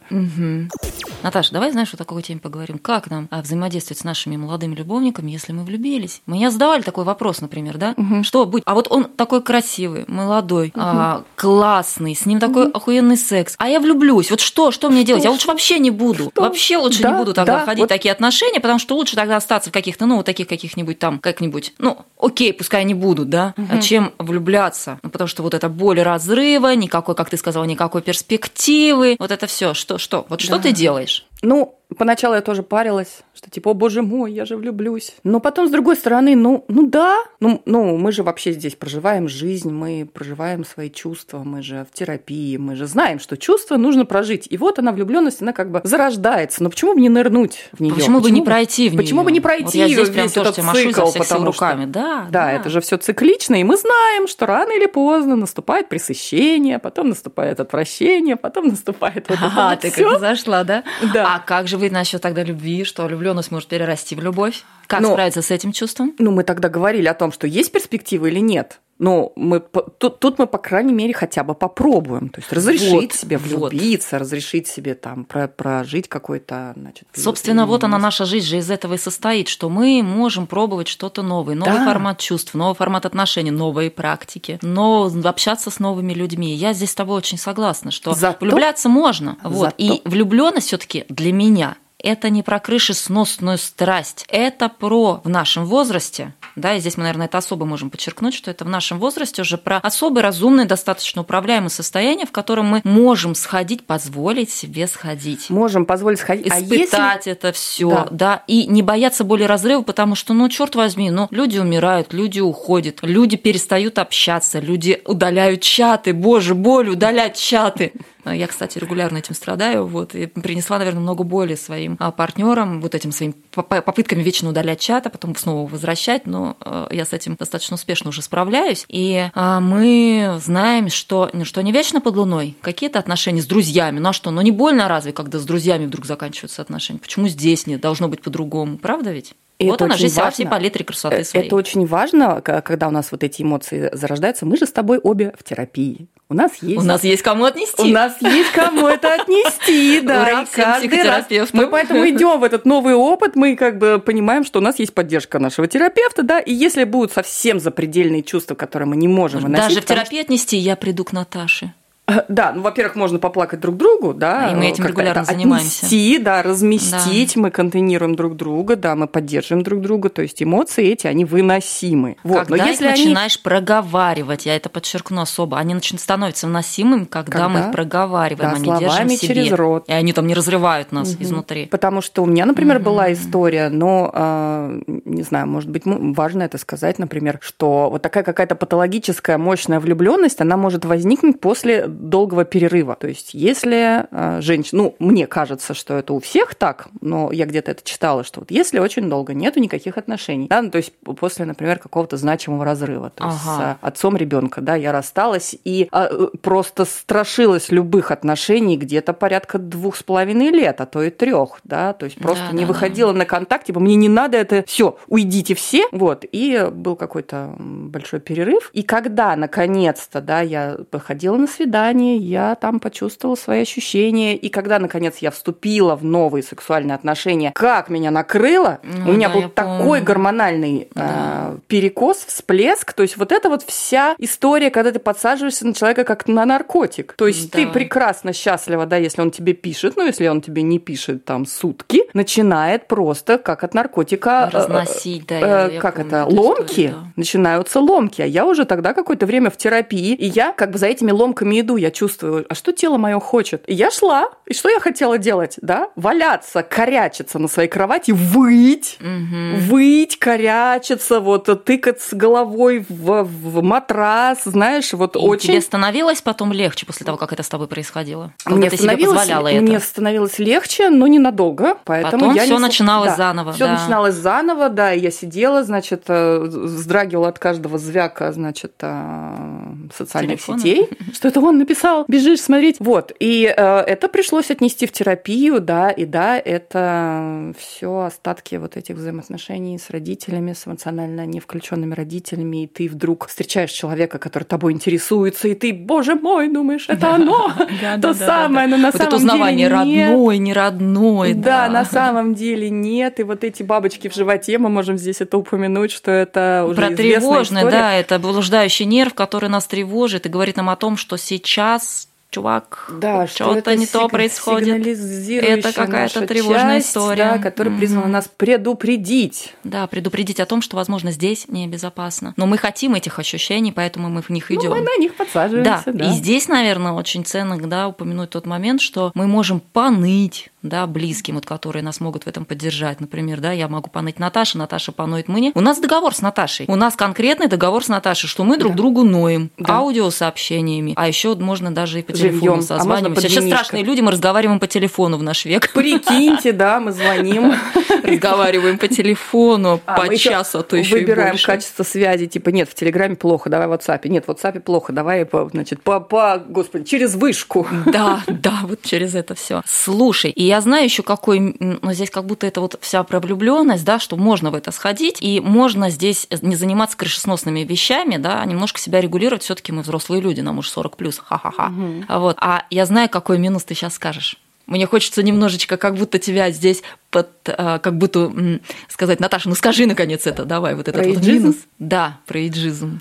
Наташа, давай, знаешь, о такой теме поговорим. Как нам а, взаимодействовать с нашими молодыми любовниками, если мы влюбились? Мне задавали такой вопрос, например, да? Что будет? А вот он такой красивый, молодой, а, классный, с ним такой охуенный секс. А я влюблюсь. Вот что? Что мне делать? Я лучше вообще не буду. Что? Вообще лучше Да, не буду тогда да, входить вот. в такие отношения, потому что лучше тогда остаться в каких-то, ну, вот таких каких-нибудь там, как-нибудь, ну, окей, пускай они будут, да, а чем влюбляться. Ну, потому что вот эта боль разрыва, никакой, как ты сказала, никакой перспективы, вот это все. Что, что? Вот что Да. ты делаешь? Ну, поначалу я тоже парилась, что типа, о боже мой, я же влюблюсь. Но потом, с другой стороны, ну, ну да, ну, ну мы же вообще здесь проживаем жизнь, мы проживаем свои чувства, мы же в терапии, мы же знаем, что чувства нужно прожить. И вот она, влюбленность, она как бы зарождается. Но почему бы не нырнуть в нее? Почему бы не пройти в Почему неё? бы не пройти Вот я здесь прям тоже тебе машу цикл, всех сил потому что- руками. Да, Да, это же все циклично, и мы знаем, что рано или поздно наступает пресыщение, потом наступает отвращение, потом наступает вот это Ага, вот ты всё. как зашла, да? Да. А как же вы насчет тогда любви, что влюбленность может перерасти в любовь? Как Ну, справиться с этим чувством? Ну, мы тогда говорили о том, что есть перспектива или нет. Но мы, тут, тут мы, по крайней мере, хотя бы попробуем. То есть разрешить Вот, себе вот. влюбиться, разрешить себе там про- прожить какой-то, значит... Собственно, вот она, наша жизнь же из этого и состоит, что мы можем пробовать что-то новое, новый Да. формат чувств, новый формат отношений, новые практики, но общаться с новыми людьми. Я здесь с тобой очень согласна, что Зато- влюбляться можно. Вот. Зато- И влюбленность все-таки для меня это не про крышесносную страсть, это про в нашем возрасте, да, и здесь мы, наверное, это особо можем подчеркнуть, что это в нашем возрасте уже про особое разумное, достаточно управляемое состояние, в котором мы можем сходить, позволить себе сходить Можем позволить сходить. А если- испытать это все, Да. да. и не бояться боли разрыва, потому что, ну, черт возьми, ну, люди умирают, люди уходят, люди перестают общаться, люди удаляют чаты, боже, боль, удалять чаты. Я, кстати, регулярно этим страдаю, вот, и принесла, наверное, много боли своим а, партнерам, вот этим своим поп- попытками вечно удалять чат, а потом снова возвращать, но э, я с этим достаточно успешно уже справляюсь. И а, мы знаем, что, ну, что не вечно под луной, какие-то отношения с друзьями, ну а что, ну не больно разве, когда с друзьями вдруг заканчиваются отношения? Почему здесь нет? Должно быть по-другому, правда ведь? И вот она жизнь важно. всей палитре красоты э, своей. Это очень важно, когда у нас вот эти эмоции зарождаются. Мы же с тобой обе в терапии. У нас есть... У нас есть кому отнести. У нас есть кому это отнести, да. Ура, каждый раз мы поэтому идем в этот новый опыт, мы как бы понимаем, что у нас есть поддержка нашего терапевта, да, и если будут совсем запредельные чувства, которые мы не можем выносить... Даже в терапию отнести я приду к Наташе. Да, ну, во-первых, можно поплакать друг другу, да. И мы этим регулярно занимаемся. Отнести, да, разместить, да. мы контейнируем друг друга, да, мы поддерживаем друг друга, то есть эмоции эти, они выносимы. Вот. Когда Но если их начинаешь они... проговаривать, я это подчеркну особо, они начинают становиться выносимыми, когда, когда? мы их проговариваем, да, они держим в себе. через рот. И они там не разрывают нас угу. изнутри. Потому что у меня, например, угу. была история, но, э, не знаю, может быть, важно это сказать, например, что вот такая какая-то патологическая мощная влюбленность, она может возникнуть после долгого перерыва. То есть если э, женщина, ну, мне кажется, что это у всех так, но я где-то это читала, что вот если очень долго нету никаких отношений, да, ну, то есть после, например, какого-то значимого разрыва, то есть ага. с отцом ребенка, да, я рассталась и а, просто страшилась любых отношений где-то порядка двух с половиной лет, а то и трех, да, то есть просто да, не да, выходила да. на контакт, типа мне не надо это, все, уйдите все, вот, и был какой-то большой перерыв, и когда наконец-то, да, я походила на свидание, я там почувствовала свои ощущения. И когда, наконец, я вступила в новые сексуальные отношения, как меня накрыло, ну, у меня да, был такой помню. гормональный да. э, перекос, всплеск. То есть вот это вот вся история, когда ты подсаживаешься на человека как на наркотик. То есть да. ты прекрасно счастлива, да, если он тебе пишет, но если он тебе не пишет там сутки, начинает просто как от наркотика... Э, Разносить, да. Э, я, как это? Ломки. Историю, да. Начинаются ломки. А я уже тогда какое-то время в терапии, и я как бы за этими ломками иду, я чувствую, а что тело мое хочет? И я шла, и что я хотела делать, да? Валяться, корячиться на своей кровати, выть, угу. выть, корячиться, вот тыкаться головой в, в матрас, знаешь, вот и очень... тебе становилось потом легче после того, как это с тобой происходило? Когда мне ты себе позволяла это? Мне становилось легче, но ненадолго, поэтому потом я все не... начиналось да, заново. Все да. начиналось заново, да, и я сидела, значит, э, вздрагивала от каждого звяка, значит, э, социальных Телефона. сетей, что это он написал, бежишь смотреть. Вот, и э, это пришлось отнести в терапию, да, и да, это все остатки вот этих взаимоотношений с родителями, с эмоционально не включенными родителями, и ты вдруг встречаешь человека, который тобой интересуется, и ты, боже мой, думаешь, это оно, то самое, но на самом деле нет. родной, не родной. Да, на самом деле нет, и вот эти бабочки в животе, мы можем здесь это упомянуть, что это уже Про тревожное, да, это блуждающий нерв, который нас тревожит и говорит нам о том, что сейчас час чувак, да, что-то не то происходит. Это какая-то тревожная часть, история. Да, которая mm-hmm. призвана нас предупредить. Да, предупредить о том, что, возможно, здесь небезопасно. Но мы хотим этих ощущений, поэтому мы в них идем. Ну, мы на них подсаживаемся. Да. да. И здесь, наверное, очень ценно да, упомянуть тот момент, что мы можем поныть да, близким, вот, которые нас могут в этом поддержать. Например, да, я могу поныть Наташе, Наташа поноет мне. У нас договор с Наташей. У нас конкретный договор с Наташей, что мы друг да. другу ноем да. аудиосообщениями. А еще можно даже и по телефону а созваниваемся. А Сейчас страшные люди, мы разговариваем по телефону в наш век. Прикиньте, да, мы звоним. Разговариваем по телефону а, по часу, а то еще Выбираем качество связи, типа, нет, в Телеграме плохо, давай в WhatsApp. Нет, в WhatsApp плохо, давай, значит, по, по, господи, через вышку. Да, да, вот через это все. Слушай, и я знаю еще какой, но здесь как будто это вот вся про влюбленность, да, что можно в это сходить, и можно здесь не заниматься крышесносными вещами, да, а немножко себя регулировать. Все-таки мы взрослые люди, нам уже 40 плюс, ха-ха-ха. Угу. Вот. А я знаю, какой минус ты сейчас скажешь. Мне хочется немножечко, как будто тебя здесь под, а, как будто сказать, Наташа, ну скажи наконец это, давай вот этот вот минус. Да, про эйджизм.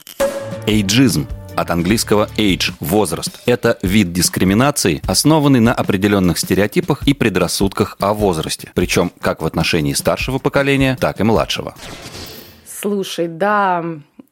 Эйджизм от английского age – возраст. Это вид дискриминации, основанный на определенных стереотипах и предрассудках о возрасте, причем как в отношении старшего поколения, так и младшего. Слушай, да,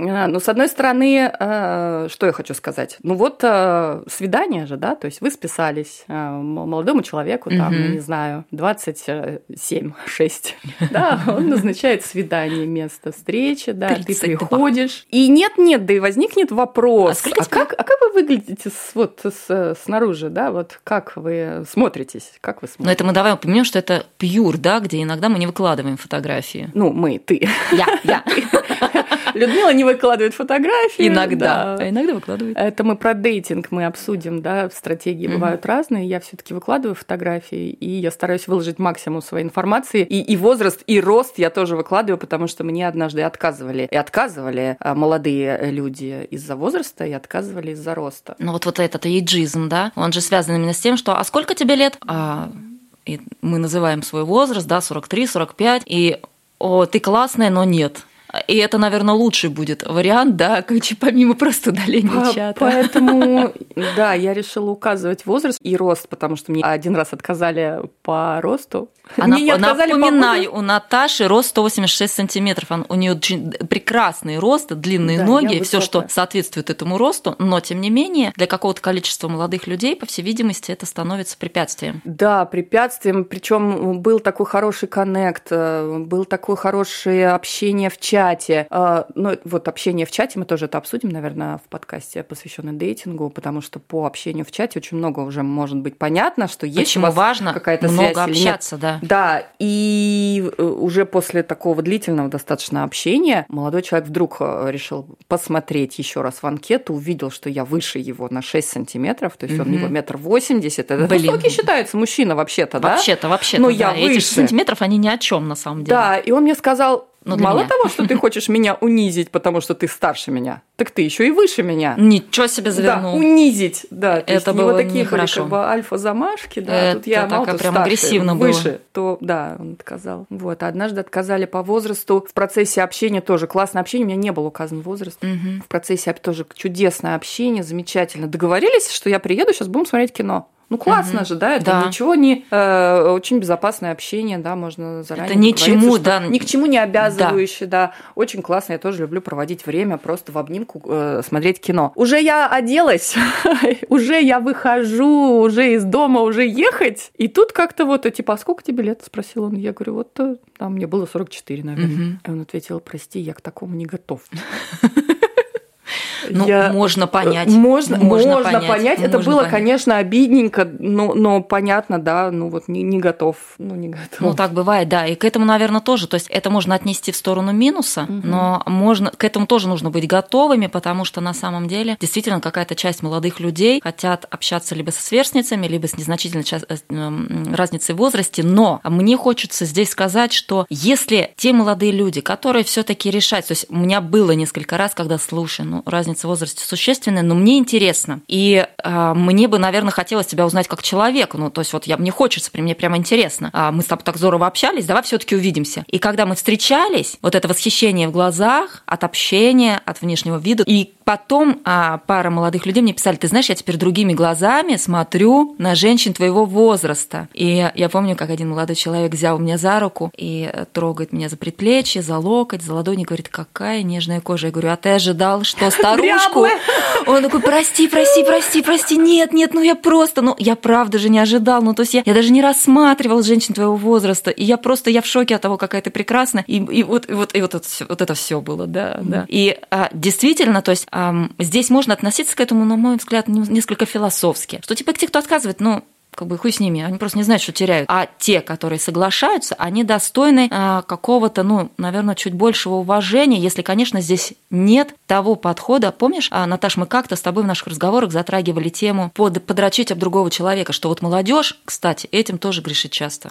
а, ну, с одной стороны, э, что я хочу сказать? Ну, вот э, свидание же, да, то есть вы списались э, молодому человеку, там, mm-hmm. не знаю, 27, 6, да, он назначает свидание, место встречи, да, ты приходишь. И нет-нет, да и возникнет вопрос, а, а, как, а как вы выглядите с, вот с, снаружи, да, вот как вы смотритесь, как вы смотритесь? Но это мы давай упомянем, что это пьюр, да, где иногда мы не выкладываем фотографии. Ну, мы, ты. Я, я. Людмила не выкладывает фотографии. Иногда. Да. А иногда выкладывает. Это мы про дейтинг мы обсудим, да, стратегии бывают разные. Я все таки выкладываю фотографии, и я стараюсь выложить максимум своей информации. И, и возраст, и рост я тоже выкладываю, потому что мне однажды отказывали. И отказывали а, молодые люди из-за возраста, и отказывали из-за роста. Ну вот, вот этот эйджизм, да, он же связан именно с тем, что «а сколько тебе лет?» а, и мы называем свой возраст, да, 43, 45, и «о, ты классная, но нет». И это, наверное, лучший будет вариант, да, помимо просто удаления По- чата. Поэтому, да, я решила указывать возраст и рост, потому что мне один раз отказали по росту. Она, мне напоминаю, по у Наташи рост 186 сантиметров. У нее очень прекрасный рост, длинные да, ноги, все, что соответствует этому росту, но тем не менее для какого-то количества молодых людей, по всей видимости, это становится препятствием. Да, препятствием. Причем был такой хороший коннект, э, был такое хорошее общение в чате. А, ну, вот общение в чате, мы тоже это обсудим, наверное, в подкасте, посвященном дейтингу, потому что по общению в чате очень много уже может быть понятно, что есть Почему у вас важно какая-то много связь общаться, да. Да, и э, уже после такого длительного достаточно общения молодой человек вдруг э, решил посмотреть еще раз в анкету, увидел, что я выше его на 6 сантиметров, то есть угу. он него метр восемьдесят. Это Блин. высокий считается мужчина вообще-то, да? Вообще-то, вообще-то, Но да. я выше. Эти сантиметров, они ни о чем на самом деле. Да, и он мне сказал, ну, Мало меня. того, что ты хочешь меня унизить, потому что ты старше меня, так ты еще и выше меня. Ничего себе завернул. Да, унизить, да. То это было вот такие были как бы альфа-замашки, да. Это тут я мало прям старше, агрессивно выше, было. то да, он отказал. Вот, однажды отказали по возрасту. В процессе общения тоже классное общение, у меня не был указан возраст. Угу. В процессе тоже чудесное общение, замечательно. Договорились, что я приеду, сейчас будем смотреть кино. Ну классно угу. же, да, это да. ничего не э, очень безопасное общение, да, можно заранее. Это ничему, да, ни к чему не обязывающее, да. да, очень классно. Я тоже люблю проводить время просто в обнимку э, смотреть кино. Уже я оделась, уже я выхожу, уже из дома, уже ехать, и тут как-то вот типа, а сколько тебе лет? спросил он. Я говорю, вот э, там мне было 44, наверное. Угу. И он ответил, прости, я к такому не готов. Ну, я... можно понять. Можно, можно, можно понять. понять. Это можно было, понять. конечно, обидненько, но, но понятно, да, ну вот не, не готов. Ну, не готов. Ну, так бывает, да. И к этому, наверное, тоже. То есть это можно отнести в сторону минуса, угу. но можно, к этому тоже нужно быть готовыми, потому что на самом деле действительно какая-то часть молодых людей хотят общаться либо со сверстницами, либо с незначительной э, разницей в возрасте. Но мне хочется здесь сказать, что если те молодые люди, которые все-таки решают, то есть у меня было несколько раз, когда слушай, ну разница в возрасте существенная, но мне интересно. И э, мне бы, наверное, хотелось тебя узнать как человека. Ну, то есть вот я, мне хочется, мне прямо интересно. А мы с тобой так здорово общались, давай все таки увидимся. И когда мы встречались, вот это восхищение в глазах от общения, от внешнего вида, и потом а, пара молодых людей мне писали, ты знаешь, я теперь другими глазами смотрю на женщин твоего возраста. И я помню, как один молодой человек взял меня за руку и трогает меня за предплечье, за локоть, за ладони, говорит, какая нежная кожа. Я говорю, а ты ожидал, что старушку. Он такой, прости, прости, прости, прости, нет, нет, ну я просто, ну я правда же не ожидал, ну то есть я, я даже не рассматривал женщин твоего возраста, и я просто, я в шоке от того, какая ты прекрасна, и, и вот, и вот, и вот это все, вот это все было, да, да. И а, действительно, то есть а, здесь можно относиться к этому, на мой взгляд, несколько философски, что типа те, кто отказывает, ну как бы хуй с ними, они просто не знают, что теряют. А те, которые соглашаются, они достойны э, какого-то, ну, наверное, чуть большего уважения, если, конечно, здесь нет того подхода. Помнишь, а, Наташ, мы как-то с тобой в наших разговорах затрагивали тему под, подрочить об другого человека, что вот молодежь, кстати, этим тоже грешит часто.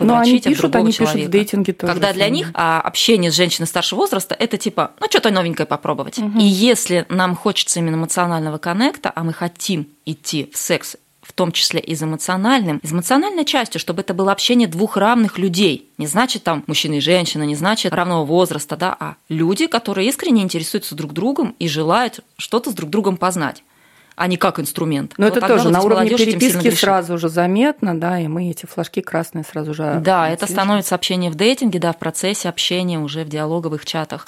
Но ну, они пишут, они человека. пишут в дейтинге тоже. Когда для них а, общение с женщиной старшего возраста это типа, ну, что-то новенькое попробовать. Угу. И если нам хочется именно эмоционального коннекта, а мы хотим идти в секс в том числе из эмоциональным, из эмоциональной частью, чтобы это было общение двух равных людей. Не значит там мужчина и женщина, не значит равного возраста, да, а люди, которые искренне интересуются друг другом и желают что-то с друг другом познать а не как инструмент. Но вот это тоже на уровне переписки сразу же заметно, да, и мы эти флажки красные сразу же. Да, это становится общение в дейтинге, да, в процессе общения уже в диалоговых чатах.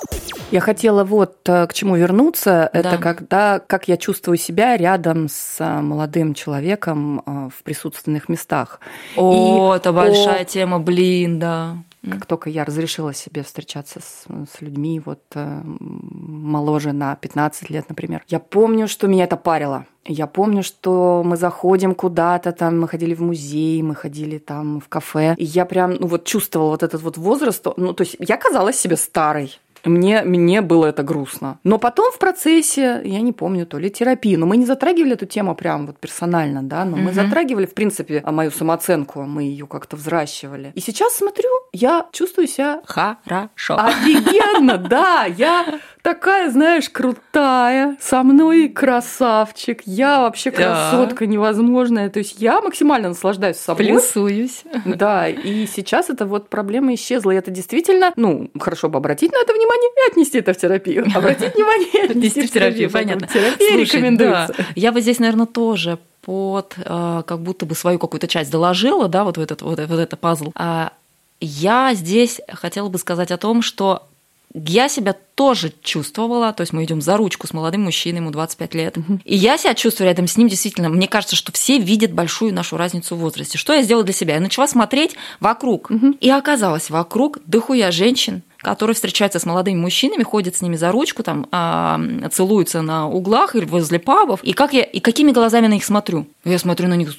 Я хотела вот э, к чему вернуться. Да. Это когда, как я чувствую себя рядом с э, молодым человеком э, в присутственных местах. О, и, это большая о... тема, блин, да. Как только я разрешила себе встречаться с, с людьми вот э, моложе на 15 лет, например, я помню, что меня это парило. Я помню, что мы заходим куда-то, там мы ходили в музей, мы ходили там в кафе, и я прям, ну вот чувствовала вот этот вот возраст, ну то есть я казалась себе старой, Мне, мне было это грустно. Но потом в процессе, я не помню, то ли терапии, но мы не затрагивали эту тему прям вот персонально, да, но угу. мы затрагивали, в принципе, мою самооценку, мы ее как-то взращивали. И сейчас смотрю, я чувствую себя... Хорошо. Офигенно, да, я такая, знаешь, крутая, со мной красавчик, я вообще красотка да. невозможная. То есть я максимально наслаждаюсь собой. Плюсуюсь. Да, и сейчас эта вот проблема исчезла. И это действительно, ну, хорошо бы обратить на это внимание и отнести это в терапию. Обратить внимание и отнести в терапию. Понятно. Терапия рекомендуется. Я бы здесь, наверное, тоже под э, как будто бы свою какую-то часть доложила, да, вот, вот, этот, вот, вот это пазл. А я здесь хотела бы сказать о том, что я себя тоже чувствовала, то есть мы идем за ручку с молодым мужчиной, ему 25 лет, и я себя чувствую рядом с ним действительно, мне кажется, что все видят большую нашу разницу в возрасте. Что я сделала для себя? Я начала смотреть вокруг, и оказалось, вокруг дохуя женщин, которые встречаются с молодыми мужчинами, ходят с ними за ручку, там, а, целуются на углах или возле пабов. И, как я, и какими глазами на них смотрю? Я смотрю на них,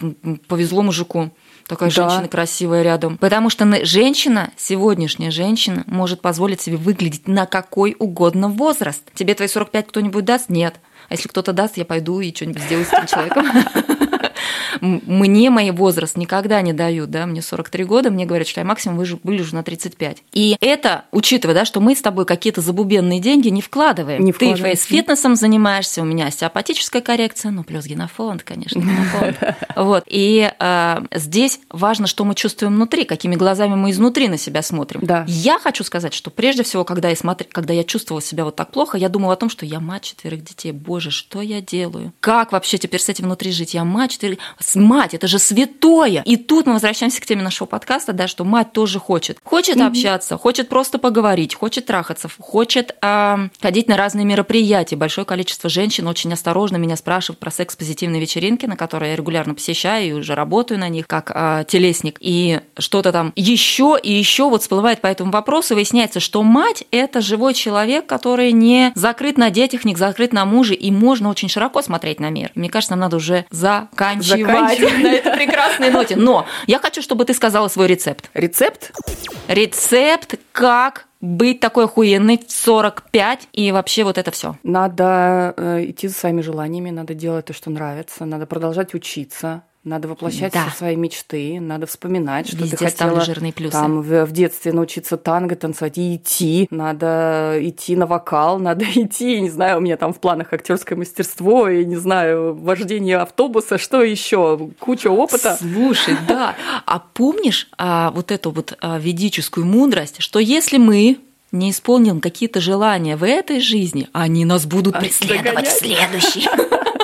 повезло мужику такая да. женщина красивая рядом. Потому что женщина, сегодняшняя женщина, может позволить себе выглядеть на какой угодно возраст. Тебе твои 45 кто-нибудь даст? Нет. А если кто-то даст, я пойду и что-нибудь сделаю с этим человеком. Мне мои возраст никогда не дают, да, мне 43 года, мне говорят, что я максимум выгляжу на 35. И это, учитывая, да, что мы с тобой какие-то забубенные деньги не вкладываем. Не Ты фейс-фитнесом занимаешься, у меня остеопатическая коррекция, ну, плюс генофонд, конечно, генофонд. Вот. И э, здесь важно, что мы чувствуем внутри, какими глазами мы изнутри на себя смотрим. Да. Я хочу сказать, что прежде всего, когда я, смотр... когда я чувствовала себя вот так плохо, я думала о том, что я мать четверых детей. Боже, что я делаю? Как вообще теперь с этим внутри жить? Я мать четверых мать, это же святое. И тут мы возвращаемся к теме нашего подкаста, да, что мать тоже хочет. Хочет mm-hmm. общаться, хочет просто поговорить, хочет трахаться, хочет э, ходить на разные мероприятия. Большое количество женщин очень осторожно меня спрашивают про секс-позитивные вечеринки, на которые я регулярно посещаю и уже работаю на них как э, телесник. И что-то там еще и еще вот всплывает по этому вопросу. Выясняется, что мать – это живой человек, который не закрыт на детях, не закрыт на муже, и можно очень широко смотреть на мир. Мне кажется, нам надо уже заканчивать. Заканчивать. на этой прекрасной ноте. Но я хочу, чтобы ты сказала свой рецепт. Рецепт? Рецепт, как быть такой охуенной в 45 и вообще вот это все. Надо э, идти за своими желаниями, надо делать то, что нравится, надо продолжать учиться, надо воплощать да. все свои мечты, надо вспоминать, что Везде ты хотела жирные плюсы. там в, в детстве научиться танго танцевать и идти, надо идти на вокал, надо идти, я не знаю, у меня там в планах актерское мастерство, я не знаю, вождение автобуса, что еще, куча опыта. Слушай, да. А помнишь а, вот эту вот а, ведическую мудрость, что если мы не исполним какие-то желания в этой жизни, они нас будут а преследовать в следующей.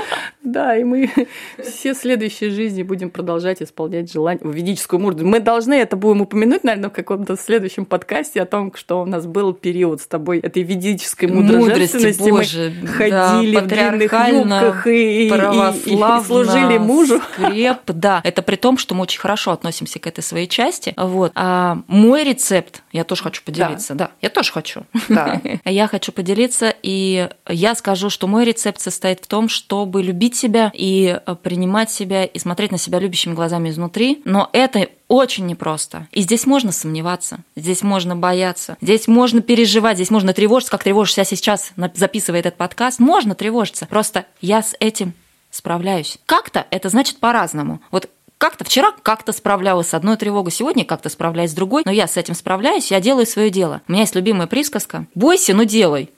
Да, и мы все следующие жизни будем продолжать исполнять желание, ведическую мудрость. Мы должны это будем упомянуть, наверное, в каком-то следующем подкасте о том, что у нас был период с тобой этой ведической мудрости. Боже, мы ходили да, в длинных юбках и, и, и, и служили мужу. Скреп, да. Это при том, что мы очень хорошо относимся к этой своей части. Вот. А мой рецепт, я тоже хочу поделиться. Да, да я тоже хочу. Да. Я хочу поделиться, и я скажу, что мой рецепт состоит в том, чтобы любить любить себя и э, принимать себя и смотреть на себя любящими глазами изнутри. Но это очень непросто. И здесь можно сомневаться, здесь можно бояться, здесь можно переживать, здесь можно тревожиться, как тревожишься сейчас, записывая этот подкаст. Можно тревожиться. Просто я с этим справляюсь. Как-то это значит по-разному. Вот как-то вчера как-то справлялась с одной тревогой, сегодня как-то справляюсь с другой, но я с этим справляюсь, я делаю свое дело. У меня есть любимая присказка «Бойся, но делай».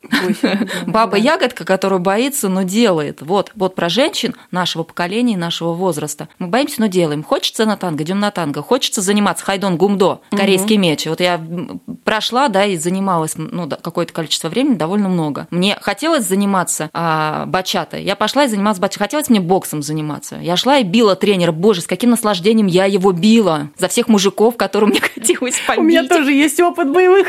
Баба ягодка, которая боится, но делает. Вот, вот про женщин нашего поколения, нашего возраста. Мы боимся, но делаем. Хочется на танго, идем на танго. Хочется заниматься хайдон гумдо, корейский меч. Вот я прошла, да, и занималась ну, какое-то количество времени, довольно много. Мне хотелось заниматься а, бачатой. Я пошла и занималась бачатой. Хотелось мне боксом заниматься. Я шла и била тренера. Боже, с каким каким наслаждением я его била за всех мужиков, которым мне хотелось побить. У меня тоже есть опыт боевых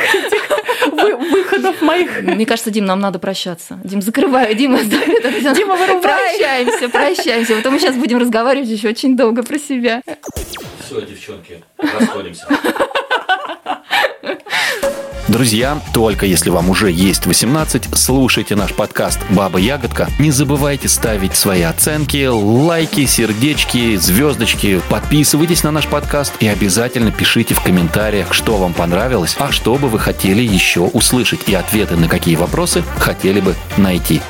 выходов моих. Мне кажется, Дим, нам надо прощаться. Дим, закрывай. Дима, Дима, вырубай. Прощаемся, прощаемся. Потом мы сейчас будем разговаривать еще очень долго про себя. Все, девчонки, расходимся. Друзья, только если вам уже есть 18, слушайте наш подкаст «Баба Ягодка». Не забывайте ставить свои оценки, лайки, сердечки, звездочки. Подписывайтесь на наш подкаст и обязательно пишите в комментариях, что вам понравилось, а что бы вы хотели еще услышать и ответы на какие вопросы хотели бы найти.